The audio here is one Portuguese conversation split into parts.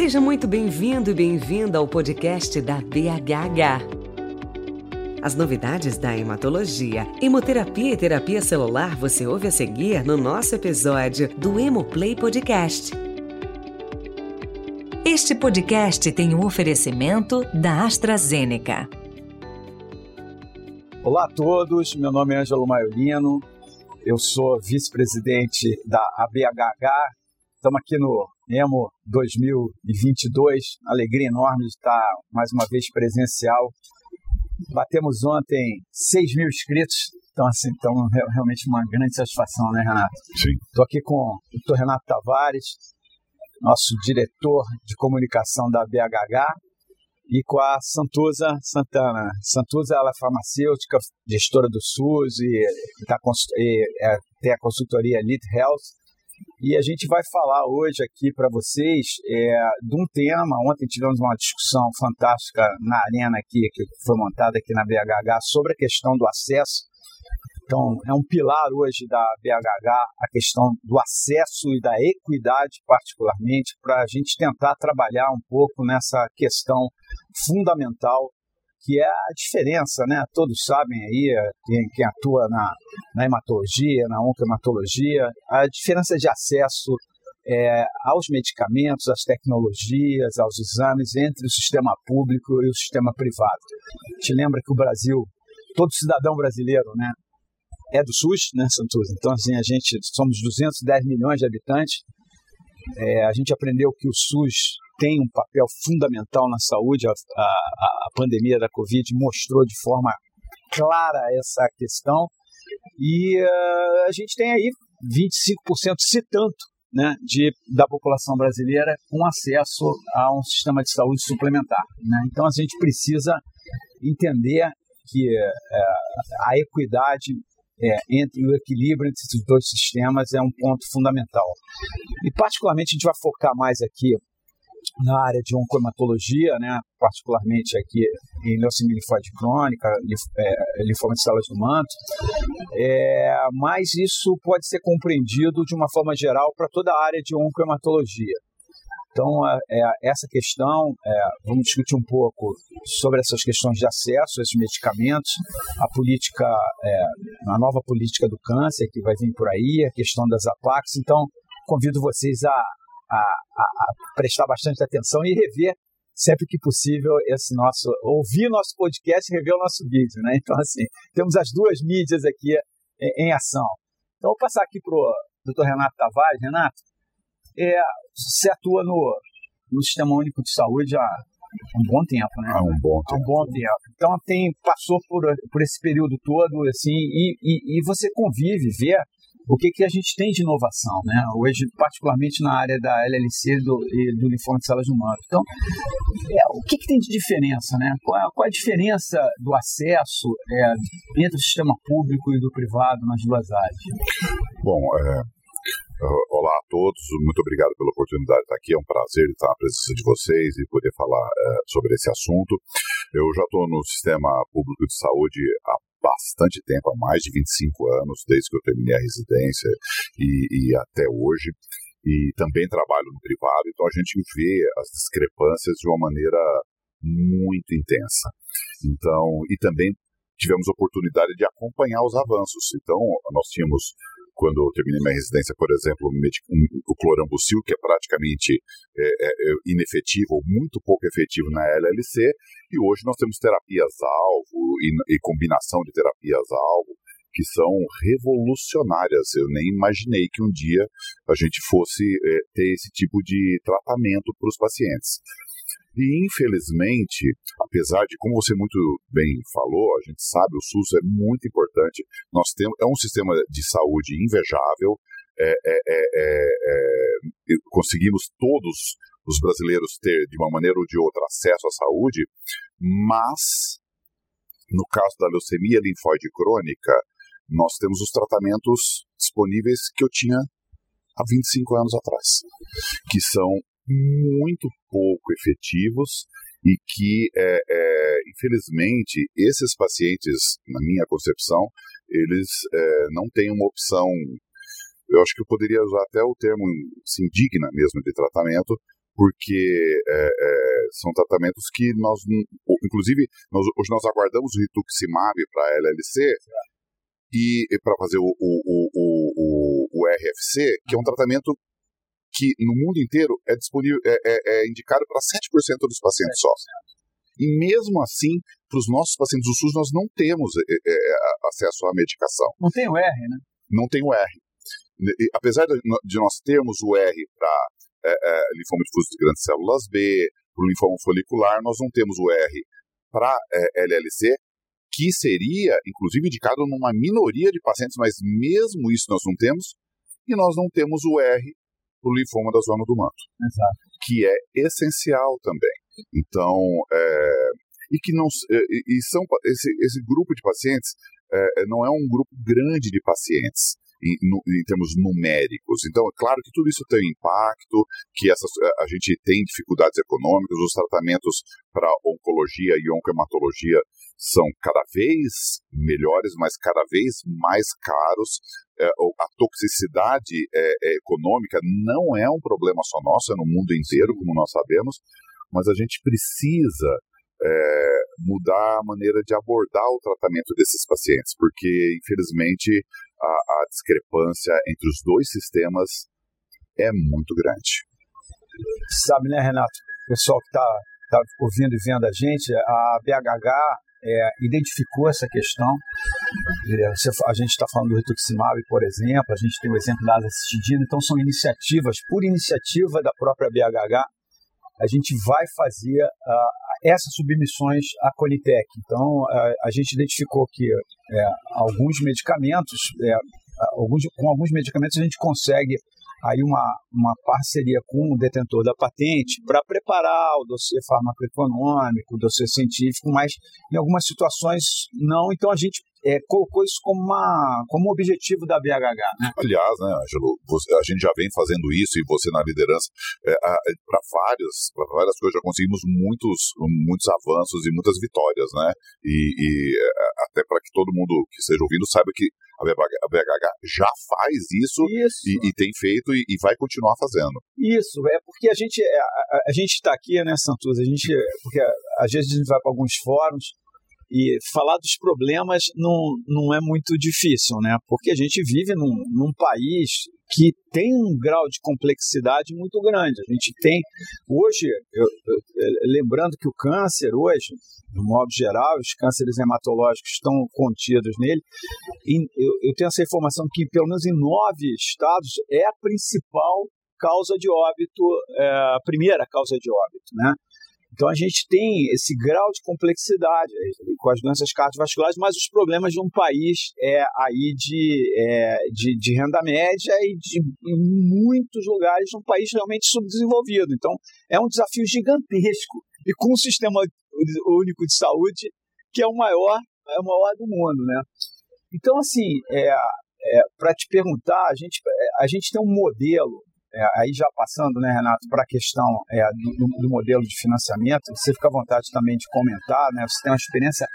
Seja muito bem-vindo e bem-vinda ao podcast da BHH. As novidades da hematologia, hemoterapia e terapia celular você ouve a seguir no nosso episódio do Hemoplay Podcast. Este podcast tem um oferecimento da AstraZeneca. Olá a todos, meu nome é Ângelo Maiolino, eu sou vice-presidente da ABHH, estamos aqui no Emo 2022, alegria enorme de estar mais uma vez presencial. Batemos ontem 6 mil inscritos, então assim, então realmente uma grande satisfação, né Renato? Sim. Estou aqui com o Dr. Renato Tavares, nosso diretor de comunicação da BHH, e com a Santuza Santana. Santuza ela é farmacêutica, gestora do SUS e, e, tá, e é, tem a consultoria Elite Health. E a gente vai falar hoje aqui para vocês é, de um tema. Ontem tivemos uma discussão fantástica na arena aqui, que foi montada aqui na BHH, sobre a questão do acesso então, é um pilar hoje da BHH a questão do acesso e da equidade, particularmente, para a gente tentar trabalhar um pouco nessa questão fundamental que é a diferença, né? Todos sabem aí, quem, quem atua na, na hematologia, na oncohematologia, a diferença de acesso é, aos medicamentos, às tecnologias, aos exames entre o sistema público e o sistema privado. Te lembra que o Brasil, todo cidadão brasileiro, né, é do SUS, né, Santos? Então, assim, a gente somos 210 milhões de habitantes. É, a gente aprendeu que o SUS tem um papel fundamental na saúde. A, a, a pandemia da Covid mostrou de forma clara essa questão. E uh, a gente tem aí 25%, se tanto, né, de, da população brasileira com acesso a um sistema de saúde suplementar. Né? Então a gente precisa entender que é, a equidade é, entre o equilíbrio entre esses dois sistemas é um ponto fundamental. E particularmente a gente vai focar mais aqui na área de oncohematologia, né, particularmente aqui em leucemia linfóide crônica, é, linfoma de células do manto, é, mas isso pode ser compreendido de uma forma geral para toda a área de oncohematologia. Então, é, é, essa questão, é, vamos discutir um pouco sobre essas questões de acesso a esses medicamentos, a política, é, a nova política do câncer que vai vir por aí, a questão das APACs. Então, convido vocês a, a, a, a prestar bastante atenção e rever sempre que possível esse nosso ouvir nosso podcast e rever o nosso vídeo, né? Então assim temos as duas mídias aqui em, em ação. Então vou passar aqui para o Dr. Renato Tavares. Renato, é, você atua no, no Sistema Único de Saúde há um bom tempo, né? Há um bom tempo. Há um bom tempo. Então tem, passou por, por esse período todo, assim, e, e, e você convive, vê o que, que a gente tem de inovação, né? Hoje, particularmente na área da LLC do, e do uniforme de salas humanas. Então, é, o que, que tem de diferença, né? Qual, é, qual é a diferença do acesso é, entre o sistema público e do privado nas duas áreas? Bom, é, olá a todos, muito obrigado pela oportunidade de estar aqui. É um prazer estar na presença de vocês e poder falar sobre esse assunto. Eu já estou no sistema público de saúde há bastante tempo, há mais de 25 anos, desde que eu terminei a residência e, e até hoje. E também trabalho no privado, então a gente vê as discrepâncias de uma maneira muito intensa. Então, e também tivemos oportunidade de acompanhar os avanços. Então, nós tínhamos quando eu terminei minha residência, por exemplo, o clorambucil, que é praticamente é, é, é, inefetivo ou muito pouco efetivo na LLC, e hoje nós temos terapias-alvo e, e combinação de terapias-alvo que são revolucionárias. Eu nem imaginei que um dia a gente fosse é, ter esse tipo de tratamento para os pacientes. E, infelizmente, apesar de, como você muito bem falou, a gente sabe, o SUS é muito importante, nós temos, é um sistema de saúde invejável, é, é, é, é, conseguimos todos os brasileiros ter, de uma maneira ou de outra, acesso à saúde, mas, no caso da leucemia linfóide crônica, nós temos os tratamentos disponíveis que eu tinha há 25 anos atrás, que são muito pouco efetivos e que, é, é, infelizmente, esses pacientes, na minha concepção, eles é, não têm uma opção, eu acho que eu poderia usar até o termo assim, digna mesmo de tratamento, porque é, é, são tratamentos que nós, inclusive, nós, hoje nós aguardamos o rituximab para a LLC e, e para fazer o, o, o, o, o RFC, que é um tratamento que no mundo inteiro é disponível, é, é, é indicado para 7% dos pacientes só. E mesmo assim, para os nossos pacientes do SUS, nós não temos é, é, é acesso à medicação. Não tem o R, né? Não tem o R. E, apesar de, nós termos o R para é, é, linfoma difuso de grandes células B, para o linfoma folicular, nós não temos o R para LLC, que seria, inclusive, indicado numa minoria de pacientes, mas mesmo isso nós não temos, e nós não temos o R para o linfoma da zona do manto, Exato. que é essencial também. Então, é, e que não e, e são esse, esse grupo de pacientes é, não é um grupo grande de pacientes em, em, termos numéricos. Então, é claro que tudo isso tem impacto, que essas, a gente tem dificuldades econômicas, os tratamentos para oncologia e oncohematologia são cada vez melhores, mas cada vez mais caros. É, a toxicidade é, é, econômica não é um problema só nosso, é no mundo inteiro, como nós sabemos, mas a gente precisa é, mudar a maneira de abordar o tratamento desses pacientes, porque, infelizmente, a, a discrepância entre os dois sistemas é muito grande. Sabe, né, Renato? O pessoal que está tá ouvindo e vendo a gente, a BHH é, identificou essa questão. É, a gente está falando do rituximab, por exemplo, a gente tem o exemplo da azacitidina, então são iniciativas, por iniciativa da própria BHH, a gente vai fazer uh, essas submissões à Conitec. Então, uh, a gente identificou que uh, alguns medicamentos, é, alguns, com alguns medicamentos a gente consegue aí uma, uma parceria com o detentor da patente para preparar o dossiê farmacoeconômico, o dossiê científico, mas em algumas situações não. Então a gente é, colocou isso como, uma, como objetivo da BHH. Né? Aliás, né, Angelo, a gente já vem fazendo isso e você na liderança é, para várias, várias coisas já conseguimos muitos, muitos avanços e muitas vitórias, né? E, e é, até para que todo mundo que esteja ouvindo saiba que a BHH já faz isso, isso. E, e, tem feito e, e, vai continuar fazendo. Isso, é porque a gente é, a, a gente está aqui, né, Santos? A gente, porque às vezes a gente vai para alguns fóruns e falar dos problemas não, não é muito difícil, né? Porque a gente vive num, num país que tem um grau de complexidade muito grande. A gente tem, hoje, eu, eu, lembrando que o câncer, hoje, no modo geral, os cânceres hematológicos estão contidos nele, eu, eu tenho essa informação que, pelo menos em nove estados, é a principal causa de óbito, é, a primeira causa de óbito, né? Então a gente tem esse grau de complexidade com as doenças cardiovasculares, mas os problemas de um país é aí de, é, de, de, renda média e de em muitos lugares um país realmente subdesenvolvido. Então é um desafio gigantesco e com um sistema único de saúde que é o maior, é o maior do mundo, né? Então assim, é, é para te perguntar, a gente, a gente tem um modelo é, aí já passando, né, Renato, para a questão é, do, do, modelo de financiamento, você fica à vontade também de comentar, né? Você tem uma experiência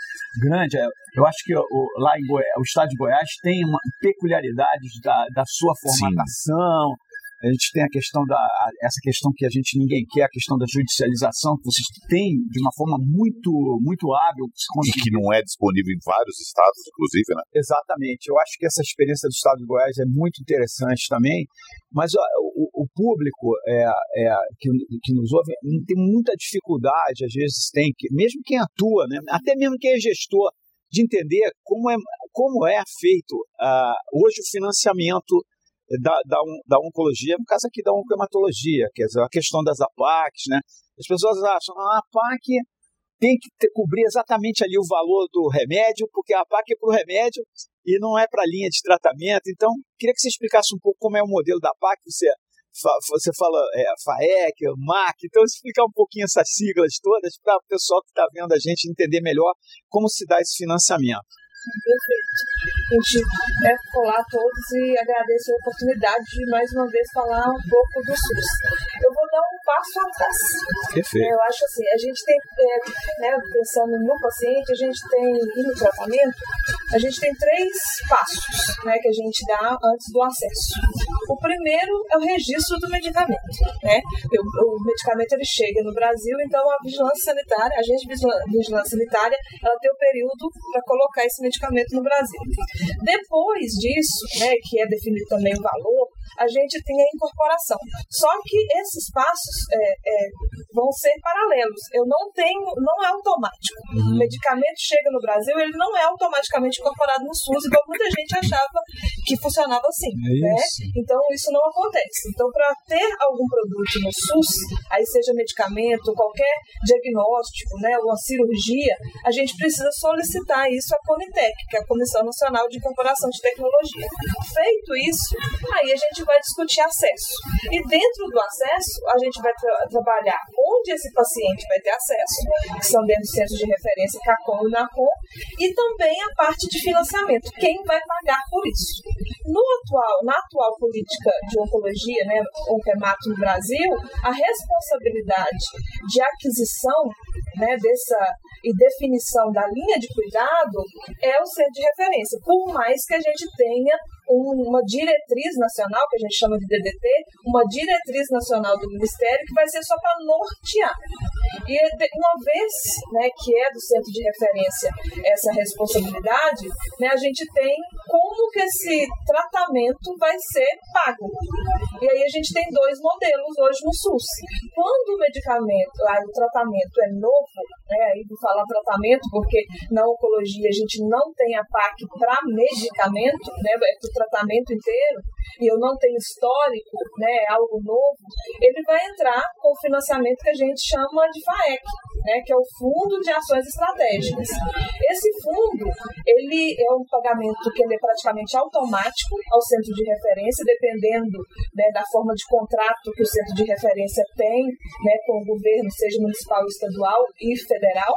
grande. É, eu acho que o, lá em Goiás, o estado de Goiás tem uma peculiaridades da, da sua formatação, Sim. A gente tem a questão da essa questão que a gente ninguém quer, a questão da judicialização, que vocês têm de uma forma muito muito hábil. E que não é disponível em vários estados, inclusive, né? Exatamente. Eu acho que essa experiência do estado de Goiás é muito interessante também, mas o, o público é, é, que, que nos ouve tem muita dificuldade, às vezes tem, que, mesmo quem atua, né? até mesmo quem é gestor, de entender como é, como é feito uh, hoje o financiamento da, da, da oncologia, no caso aqui da oncohematologia, quer dizer, a questão das APACs, né? As pessoas acham, ah, a APAC tem que ter, cobrir exatamente ali o valor do remédio, porque a APAC é para o remédio e não é para a linha de tratamento. Então, queria que você explicasse um pouco como é o modelo da APAC, você, você fala é, FAEC, MAC, então explicar um pouquinho essas siglas todas para o pessoal que está vendo a gente entender melhor como se dá esse financiamento. A gente deve colar todos e agradeço a oportunidade de mais uma vez falar um pouco do SUS. Eu vou dar um passo atrás. Perfeito. Eu acho assim, a gente tem, é, né, pensando no paciente, a gente tem, no tratamento, a gente tem três passos né, que a gente dá antes do acesso. O primeiro é o registro do medicamento. Né? O, o medicamento ele chega no Brasil, então a vigilância sanitária, a agente de vigilância sanitária, ela tem o período para colocar esse medicamento no Brasil. Depois disso, né, que é definido também o valor, a gente tem a incorporação. Só que esses passos é, é, vão ser paralelos. Eu não tenho, não é automático. Uhum. O medicamento chega no Brasil, ele não é automaticamente incorporado no SUS, igual muita gente achava que funcionava assim. É né? Então isso não acontece. Então, para ter algum produto no SUS, aí seja medicamento, qualquer diagnóstico, né, uma cirurgia, a gente precisa solicitar isso à Conitec, que é a Comissão Nacional de Incorporação de Tecnologia. Feito isso, aí a gente vai discutir acesso. E dentro do acesso, a gente vai tra trabalhar onde esse paciente vai ter acesso, que são dentro do centro de referência CACOM e NACOM, e também a parte de financiamento, quem vai pagar por isso. No atual, na atual política de oncologia, né, Oncemato no Brasil, a responsabilidade de aquisição né, dessa e definição da linha de cuidado é o centro de referência, por mais que a gente tenha uma diretriz nacional, que a gente chama de DDT, uma diretriz nacional do Ministério que vai ser só para nortear. E uma vez né, que é do centro de referência essa responsabilidade, né, a gente tem como que esse tratamento vai ser pago. E aí a gente tem dois modelos hoje no SUS. Quando o medicamento, aí o tratamento é novo, né, aí vou falar tratamento porque na oncologia a gente não tem a PAC para medicamento, né, é para o tratamento inteiro, e eu não tenho histórico, né, algo novo, ele vai entrar com o financiamento que a gente chama de FAEC, né, que é o Fundo de Ações Estratégicas. Esse fundo, ele é um pagamento que ele é praticamente automático ao centro de referência, dependendo né, da forma de contrato que o centro de referência tem né, com o governo, seja municipal, estadual e federal,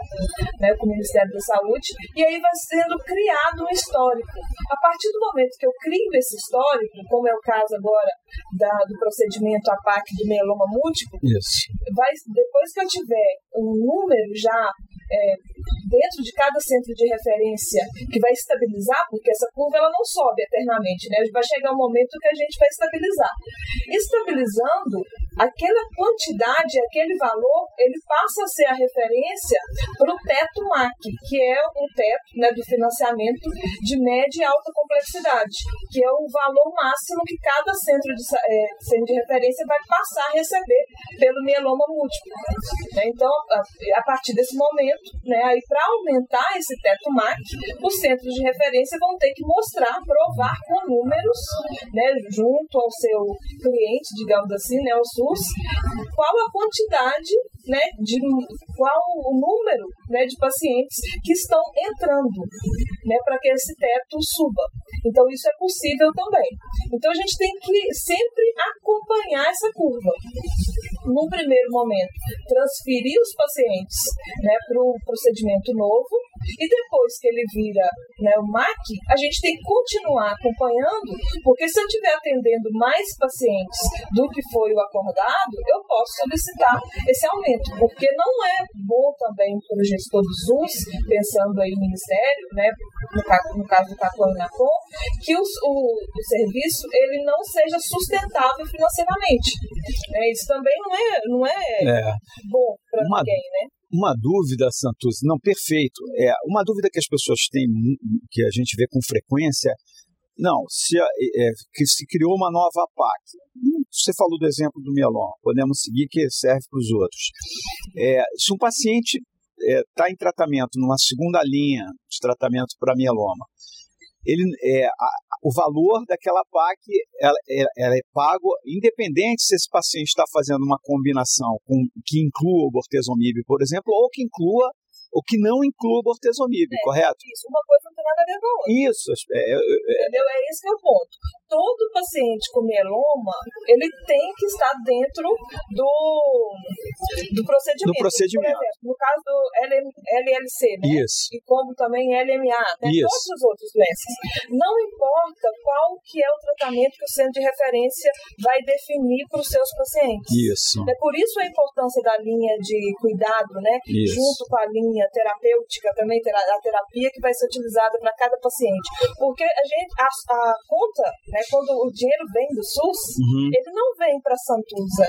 né, com o Ministério da Saúde, e aí vai sendo criado um histórico. A partir do momento que eu crio esse histórico, como é o caso agora da, do procedimento APAC do mieloma múltiplo, Isso. Vai, depois que eu tiver um número já é, dentro de cada centro de referência que vai estabilizar, porque essa curva ela não sobe eternamente, né? Vai chegar um momento que a gente vai estabilizar. Estabilizando, aquela quantidade, aquele valor, ele passa a ser a referência para o teto MAC, que é o teto né, do financiamento de média e alta complexidade, que é o valor máximo que cada centro de, é, centro de referência vai passar a receber pelo mieloma múltiplo. Né? Então, a, partir desse momento, né, para aumentar esse teto MAC, os centros de referência vão ter que mostrar, provar com números, né, junto ao seu cliente, digamos assim, né, o SUS, qual a quantidade, né, de qual o número, né, de pacientes que estão entrando, né, para que esse teto suba. Então isso é possível também. Então a gente tem que sempre acompanhar essa curva num primeiro momento, transferir os pacientes né, para o procedimento novo e depois que ele vira né, o MAC, a gente tem que continuar acompanhando, porque se eu estiver atendendo mais pacientes do que foi o acordado, eu posso solicitar esse aumento, porque não é bom também para o gestor do SUS, pensando aí no Ministério, né, no, caso, no caso do CACOM e NACOM, que os, o, o serviço ele não seja sustentável financeiramente. É, isso também não é, não é, é. bom para ninguém, né? Uma dúvida, Santos, não, perfeito. É, uma dúvida que as pessoas têm, que a gente vê com frequência, não, se, é, que se criou uma nova PAC. Você falou do exemplo do mieloma, podemos seguir que serve para os outros. É, se um paciente está é, em tratamento numa segunda linha de tratamento para mieloma, ele, é, a, o valor daquela PAC ela, ela, é pago independente se esse paciente está fazendo uma combinação com, que inclua o bortezomib, por exemplo, ou que inclua ou que não inclua o bortezomib, é, correto? Isso, uma coisa não tem nada a ver com a outra. Isso. É, é, é, Entendeu? É esse que é o ponto. todo paciente com mieloma, ele tem que estar dentro do, do procedimento. Do procedimento. Por exemplo, no caso do LM, LLC, né? Isso. E como também LMA, né? Isso. Todas as outras doenças. Não importa qual que é o tratamento que o centro de referência vai definir para os seus pacientes. Isso. É por isso a importância da linha de cuidado, né? Isso. Junto com a linha terapêutica, também a terapia que vai ser utilizada para cada paciente. Porque a gente, a, a conta, né, quando o dinheiro vem do SUS, Uhum. ele não vem para Santuza,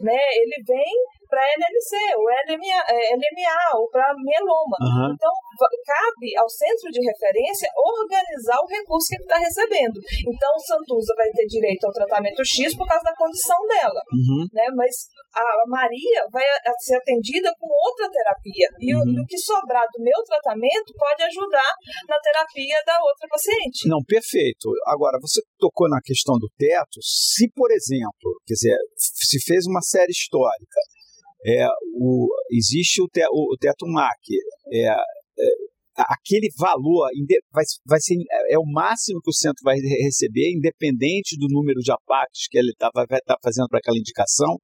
né? Ele vem para LLC, ou LMA, é, LMA ou para mieloma. Aham. Então, cabe ao centro de referência organizar o recurso que ele está recebendo. Então, o Santuza vai ter direito ao tratamento X por causa da condição dela Uhum. né? Mas a Maria vai ser atendida com outra terapia. E o, Uhum. e o que sobrar do meu tratamento pode ajudar na terapia da outra paciente. Não, perfeito. Agora, você tocou na questão do teto. Se, por exemplo, quer dizer, se fez uma série histórica, é, o, existe o, te, o, o teto MAC, é, é, aquele valor vai, vai ser é o máximo que o centro vai re- receber, independente do número de APACs que ele tá, vai estar fazendo para aquela indicação.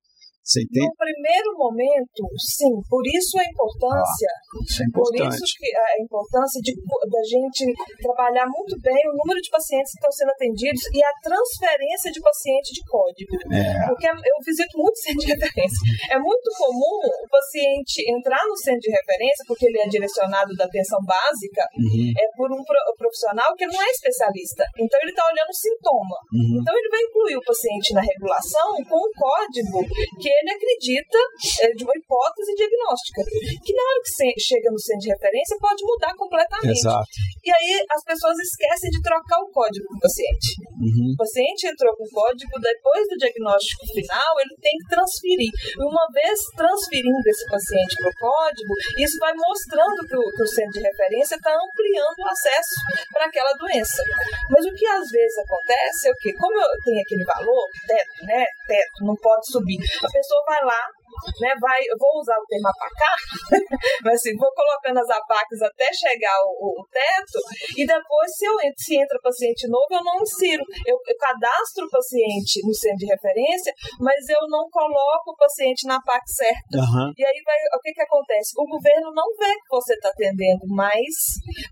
Você entende? No primeiro momento, sim. Por isso a importância, Isso é por isso que a importância de, da gente trabalhar muito bem o número de pacientes que estão sendo atendidos e a transferência de paciente de código. É. Porque eu visito muito centro de referência. É muito comum o paciente entrar no centro de referência, porque ele é direcionado da atenção básica, Uhum, é por um pro- profissional que não é especialista. Então ele está olhando o sintoma. uhum. Então ele vai incluir o paciente na regulação com um código que ele acredita é, de uma hipótese diagnóstica. Que na hora que chega no centro de referência pode mudar completamente. Exato. E aí as pessoas esquecem de trocar o código com o paciente. Uhum. O paciente entrou com o código, depois do diagnóstico final, ele tem que transferir. E uma vez transferindo esse paciente para o código, isso vai mostrando que o, que o centro de referência está ampliando o acesso para aquela doença. Mas o que às vezes acontece é o quê? Como eu tenho aquele valor, teto, né? Teto, não pode subir. A pessoa vai lá, né? Vai, vou usar o termo apacar, mas assim, vou colocando as apaques até chegar o, o teto, e depois, se, eu, se entra paciente novo, eu não insiro. Eu, eu cadastro o paciente no centro de referência, mas eu não coloco o paciente na PAC certa. Aham. E aí vai, o que que acontece? O governo não vê que você está atendendo mais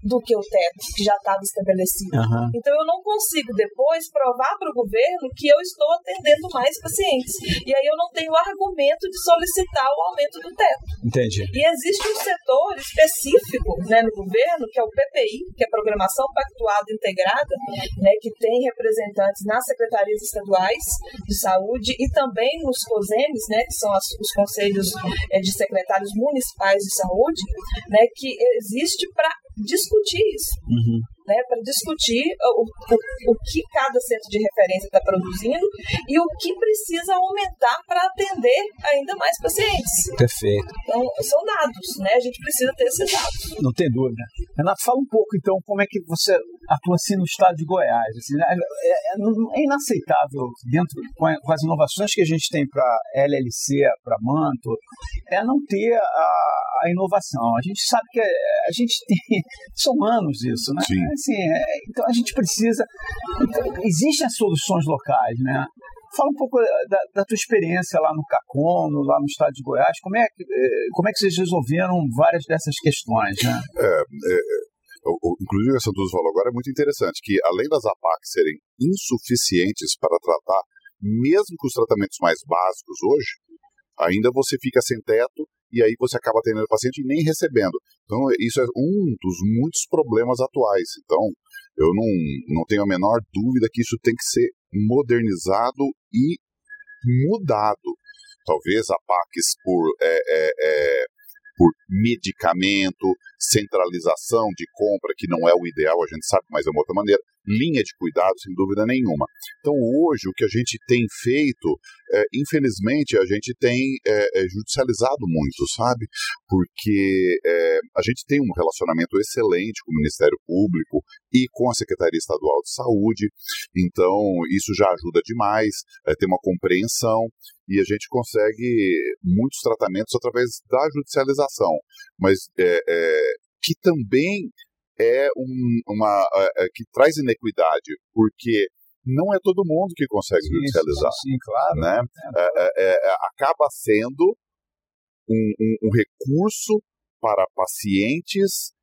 do que o teto que já estava estabelecido. Aham. Então eu não consigo depois provar para o governo que eu estou atendendo mais pacientes. E aí eu não tenho argumento de solicitar o aumento do teto. Entendi. E existe um setor específico né, no governo, que é o PPI, que é Programação Pactuada Integrada, né, que tem representantes nas secretarias estaduais de saúde e também nos COSEMES, né, que são as- os conselhos eh, de secretários municipais de saúde, né, que existe para discutir isso Uhum. Né, para discutir o, o, o que cada centro de referência está produzindo e o que precisa aumentar para atender ainda mais pacientes. Perfeito. Então, são dados, né? A gente precisa ter esses dados. Não tem dúvida. Renato, fala um pouco então como é que você atua assim no estado de Goiás. Assim, né? é, é- é inaceitável dentro com, a- com as inovações que a gente tem para LLC, para Manto, é não ter a, a inovação. A gente sabe que é, a gente tem são anos isso, né? Sim. Assim, é, então a gente precisa. então, existem as soluções locais, né? Fala um pouco da, da tua experiência lá no CACOM, no- lá no estado de Goiás. Como é, que, eh, como é que vocês resolveram várias dessas questões, né? O- o- Inclusive, o que a Santos falou agora é muito interessante, que além das APAC serem insuficientes para tratar, mesmo com os tratamentos mais básicos hoje, ainda você fica sem teto e aí você acaba atendendo o paciente e nem recebendo. Então, isso é um dos muitos problemas atuais. Então, eu não, não tenho a menor dúvida que isso tem que ser modernizado e mudado. Talvez APACs por é, é, é, por medicamento, centralização de compra, que não é o ideal, a gente sabe, mas é uma outra maneira, linha de cuidado, sem dúvida nenhuma. Então, hoje, o que a gente tem feito, é, infelizmente, a gente tem é, é, judicializado muito, sabe? Porque é, a gente tem um relacionamento excelente com o Ministério Público e com a Secretaria Estadual de Saúde, então isso já ajuda demais, é, tem uma compreensão e a gente consegue muitos tratamentos através da judicialização, mas é, é, que também é um, uma é, é, que traz inequidade, porque não é todo mundo que consegue sim, judicializar. Sim, sim, claro. Né? É, é, é, acaba sendo um, um, um, recurso para pacientes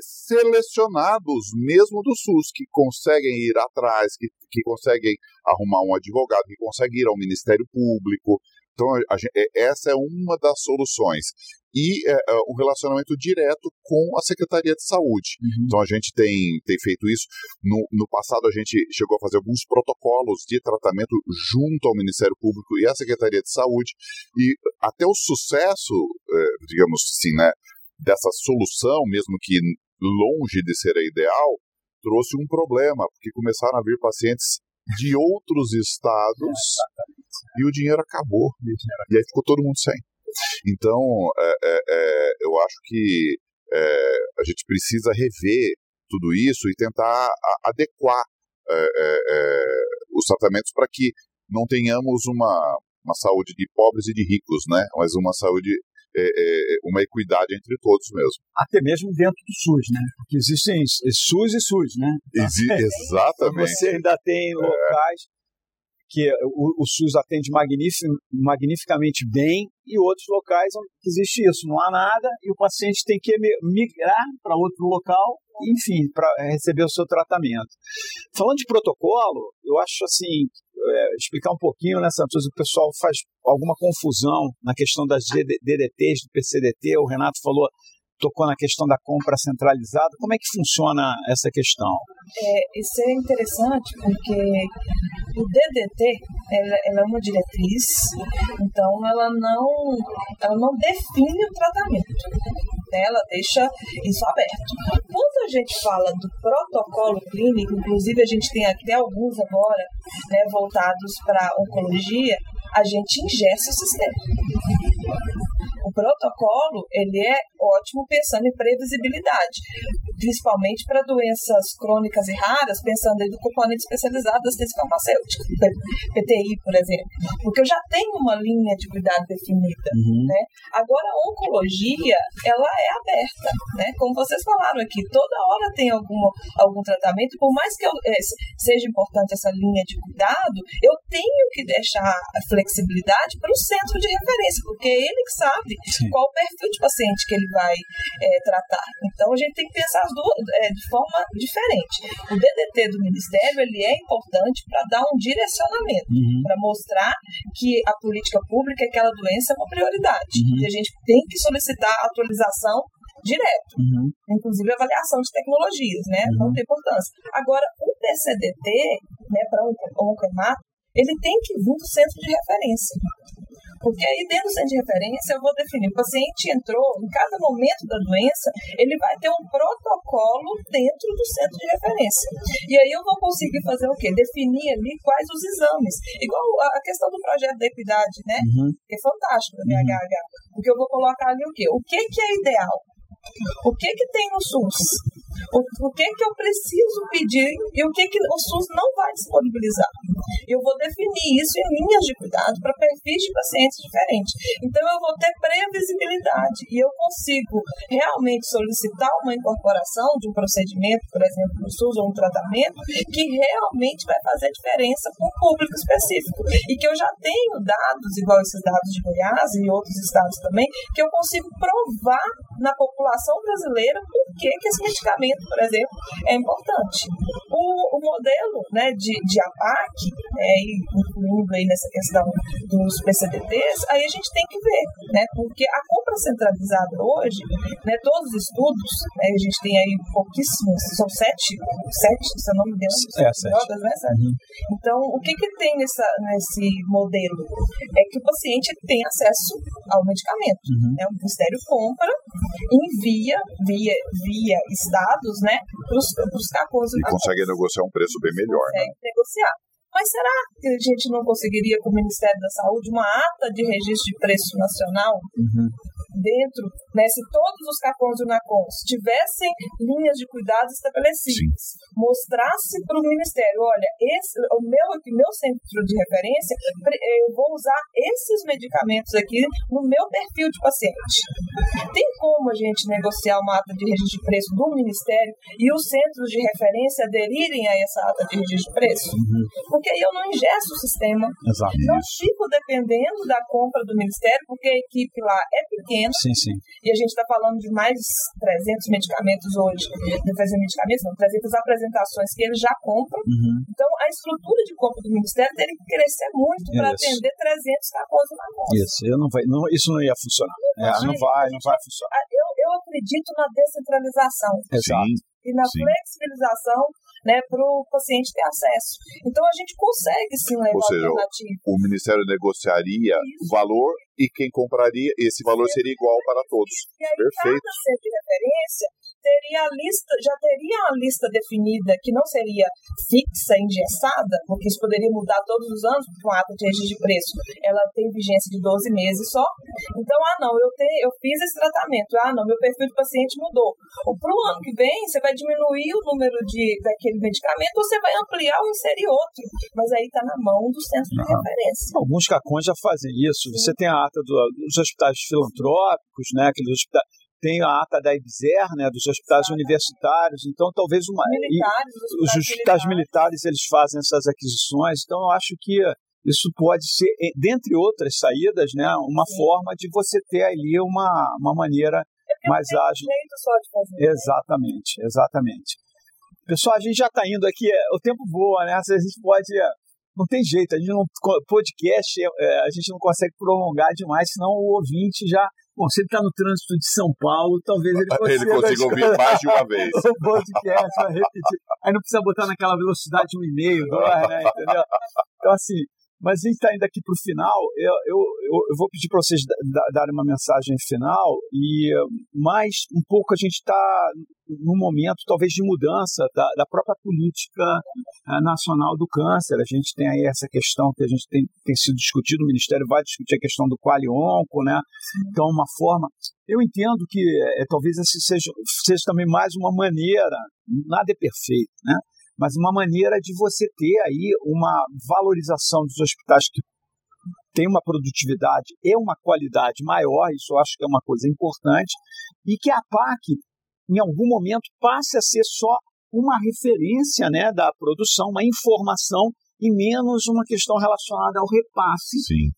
selecionados mesmo do SUS, que conseguem ir atrás, que, que conseguem arrumar um advogado, que conseguem ir ao Ministério Público. Então, a, a, essa é uma das soluções. E é, é, um relacionamento direto com a Secretaria de Saúde. Uhum. Então, a gente tem, tem feito isso. No, no passado, a gente chegou a fazer alguns protocolos de tratamento junto ao Ministério Público e à Secretaria de Saúde. E até o sucesso, é, digamos assim, né, dessa solução, mesmo que longe de ser a ideal, trouxe um problema, porque começaram a vir pacientes de outros estados é, e o dinheiro acabou. E aí ficou todo mundo sem. Então, é, é, é, eu acho que é, a gente precisa rever tudo isso e tentar adequar é, os tratamentos para que não tenhamos uma, uma saúde de pobres e de ricos, né? mas uma saúde é, é, uma equidade entre todos mesmo. Até mesmo dentro do SUS, né? Porque existem SUS e SUS, né? Exi exatamente. Você ainda tem locais que o, o SUS atende magnific, magnificamente bem e outros locais onde existe isso, não há nada e o paciente tem que migrar para outro local, enfim, para receber o seu tratamento. Falando de protocolo, eu acho assim, é, explicar um pouquinho, né, Santos? O pessoal faz alguma confusão na questão das DDTs, do PCDT. O Renato falou, tocou na questão da compra centralizada. Como é que funciona essa questão? É, isso é interessante porque o DDT ela, ela, é uma diretriz, então ela não, ela não define o tratamento. Ela deixa isso aberto. Quando a gente fala do protocolo clínico, inclusive a gente tem até alguns agora né, voltados para oncologia, a gente ingessa o sistema. O protocolo ele é ótimo pensando em previsibilidade, principalmente para doenças crônicas e raras, pensando em componentes especializados da ciência farmacêutica, PTI, por exemplo, porque eu já tenho uma linha de cuidado definida, uhum. né? Agora a oncologia, ela é aberta, né? Como vocês falaram aqui, toda hora tem algum, algum tratamento, por mais que eu, é, seja importante essa linha de cuidado, eu tenho que deixar a flexibilidade para o centro de referência, porque ele que sabe Sim. qual o perfil de paciente que ele vai é, tratar. Então a gente tem que pensar as duas é, de forma diferente. O DDT do Ministério ele é importante para dar um direcionamento, uhum. para mostrar que a política pública é aquela doença é uma prioridade. Uhum. E a gente tem que solicitar atualização direto, uhum. inclusive avaliação de tecnologias, né? Uhum. Não tem importância. Agora, o PCDT, né, para um oncohemato, ele tem que vir do centro de referência. Porque aí, dentro do centro de referência, eu vou definir: o paciente entrou, em cada momento da doença, ele vai ter um protocolo dentro do centro de referência. E aí eu vou conseguir fazer o quê? Definir ali quais os exames. Igual a questão do projeto da equidade, né? Uhum. É fantástico da BHH. Uhum. Porque eu vou colocar ali o quê? O que, que é ideal? O que, que tem no SUS? O, o que que eu preciso pedir e o que que o SUS não vai disponibilizar. Eu vou definir isso em linhas de cuidado para perfis de pacientes diferentes. Então eu vou ter previsibilidade e eu consigo realmente solicitar uma incorporação de um procedimento, por exemplo, no SUS ou um tratamento que realmente vai fazer diferença para um público específico e que eu já tenho dados igual esses dados de Goiás e outros estados também que eu consigo provar na população brasileira por que que esse medicamento por exemplo, é importante. O, o modelo né, de, de APAC, né, incluindo aí nessa questão dos PCDTs, aí a gente tem que ver, né, porque a compra centralizada hoje, né, todos os estudos, né, a gente tem aí pouquíssimos, são sete, sete se eu não me engano, é, drogas, né, Uhum. Então, o que, que tem nessa, nesse modelo? É que o paciente tem acesso ao medicamento. Uhum. Né, o Ministério compra, envia via, via Estado dados, né, para os CACOs. E consegue negociar um preço bem melhor, né? consegue né? negociar. Mas será que a gente não conseguiria, com o Ministério da Saúde, uma ata de registro de preço nacional? Uhum. Dentro, né, se todos os CACONs e UNACONs tivessem linhas de cuidados estabelecidas, Sim. mostrasse para o Ministério, olha, esse, o meu, meu centro de referência, eu vou usar esses medicamentos aqui no meu perfil de paciente. Tem como a gente negociar uma ata de registro de preço do Ministério e os centros de referência aderirem a essa ata de registro de preço? Uhum. Porque aí eu não ingesto o sistema. Não fico dependendo da compra do Ministério, porque a equipe lá é pequena. Sim, sim. E a gente está falando de mais 300 medicamentos hoje. De fazer medicamentos, não, 300 apresentações que eles já compram. Uhum. Então, a estrutura de compra do Ministério teria que crescer muito para atender 300 capôs na. Isso, eu não vai, não, isso não ia funcionar. Não, é, não vai, não vai funcionar. Eu, eu acredito na descentralização. Exato. E na sim. flexibilização né, para o paciente ter acesso. Então a gente consegue sim levar Ou seja, o Ministério negociaria o valor e quem compraria, esse valor seria igual para todos. E aí, Perfeito. cada centro de referência teria a lista, já teria a lista definida que não seria fixa, engessada, porque isso poderia mudar todos os anos, porque uma ata de registro de preço ela tem vigência de 12 meses só. Então, ah, não, eu, te, eu fiz esse tratamento, ah, não, meu perfil de paciente mudou. Para o ano que vem, você vai diminuir o número de, daquele medicamento ou você vai ampliar ou inserir outro. Mas aí está na mão do centro de referência. Alguns CACONs já fazem isso. Você tem a ata do, dos hospitais filantrópicos, né, aqueles hospitais tem a ata da IBZER, né, dos hospitais Exato. universitários, então talvez uma militares, os, os hospitais militares. militares eles fazem essas aquisições, então eu acho que isso pode ser, dentre outras saídas, né, uma Sim. forma de você ter ali uma, uma maneira é mais ágil. só de fazer, né? exatamente, né? exatamente. Pessoal, a gente já está indo aqui, é, o tempo voa, né? A gente pode não tem jeito, a gente não podcast é, a gente não consegue prolongar demais, senão o ouvinte já Bom, se ele está no trânsito de São Paulo, talvez ele consiga... Ele consiga ouvir mais de uma vez. o podcast vai repetir. Aí não precisa botar naquela velocidade um e-mail, né? Entendeu? Então, assim, mas a gente está indo aqui para o final. Eu, eu, eu, vou pedir para vocês darem uma mensagem final e mais um pouco a gente está num momento talvez de mudança da, da própria política uh, nacional do câncer. A gente tem aí essa questão que a gente tem, tem sido discutido, o Ministério vai discutir a questão do qualionco, né? Então, uma forma. Eu entendo que é, talvez esse seja, seja também mais uma maneira, nada é perfeito, né? Mas uma maneira de você ter aí uma valorização dos hospitais que tem uma produtividade e uma qualidade maior, isso eu acho que é uma coisa importante, e que a PAC, em algum momento, passe a ser só uma referência né, da produção, uma informação e menos uma questão relacionada ao repasse, Sim.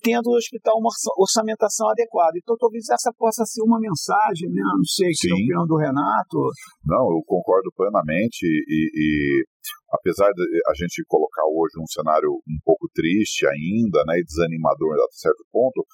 tendo o hospital uma orçamentação adequada. Então, talvez essa possa ser uma mensagem, né? Não sei, que é a opinião do Renato. Não, eu concordo plenamente e, e apesar de a gente colocar hoje um cenário um pouco triste ainda, né, e desanimador a certo ponto,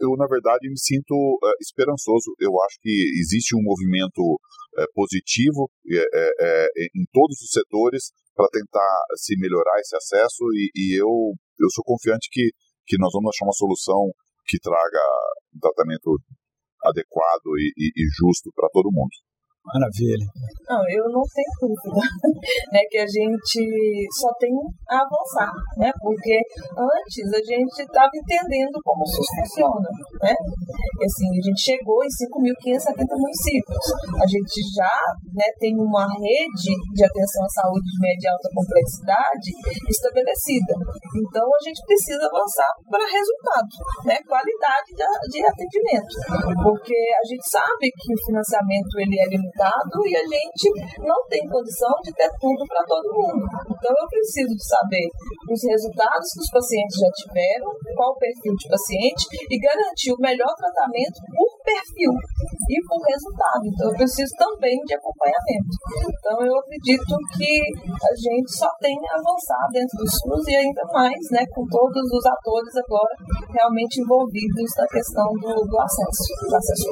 eu, na verdade, me sinto uh, esperançoso. Eu acho que existe um movimento uh, positivo uh, em todos os setores para tentar se melhorar esse acesso e, e, eu, eu sou confiante que, que nós vamos achar uma solução que traga um tratamento adequado e, e, e justo para todo mundo. Maravilha. Não, eu não tenho dúvida né, que a gente só tem a avançar, né? Porque antes a gente estava entendendo como isso funciona, né? Assim, a gente chegou em 5.570 municípios. A gente já né, tem uma rede de atenção à saúde de média e alta complexidade estabelecida. Então a gente precisa avançar para resultado, né? Qualidade de, de atendimento. Porque a gente sabe que o financiamento ele é limitado limitado e a gente não tem condição de ter tudo para todo mundo. Então eu preciso de saber os resultados que os pacientes já tiveram, qual o perfil de paciente e garantir o melhor tratamento por perfil e por resultado. Então eu preciso também de acompanhamento. Então eu acredito que a gente só tem a avançar dentro do SUS e ainda mais, né, com todos os atores agora realmente envolvidos na questão do, do acesso, do acesso.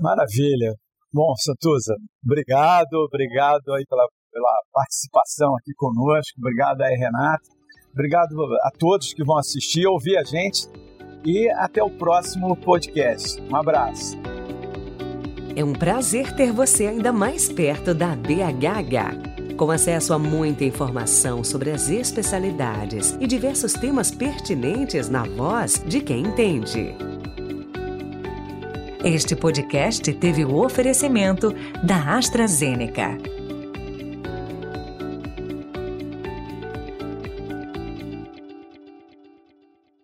Maravilha. Bom, Santuza, obrigado, obrigado aí pela, pela participação aqui conosco, obrigado aí, Renato, obrigado a todos que vão assistir, ouvir a gente e até o próximo podcast. Um abraço. É um prazer ter você ainda mais perto da BHH. Com acesso a muita informação sobre as especialidades e diversos temas pertinentes na voz de quem entende. Este podcast teve o oferecimento da AstraZeneca.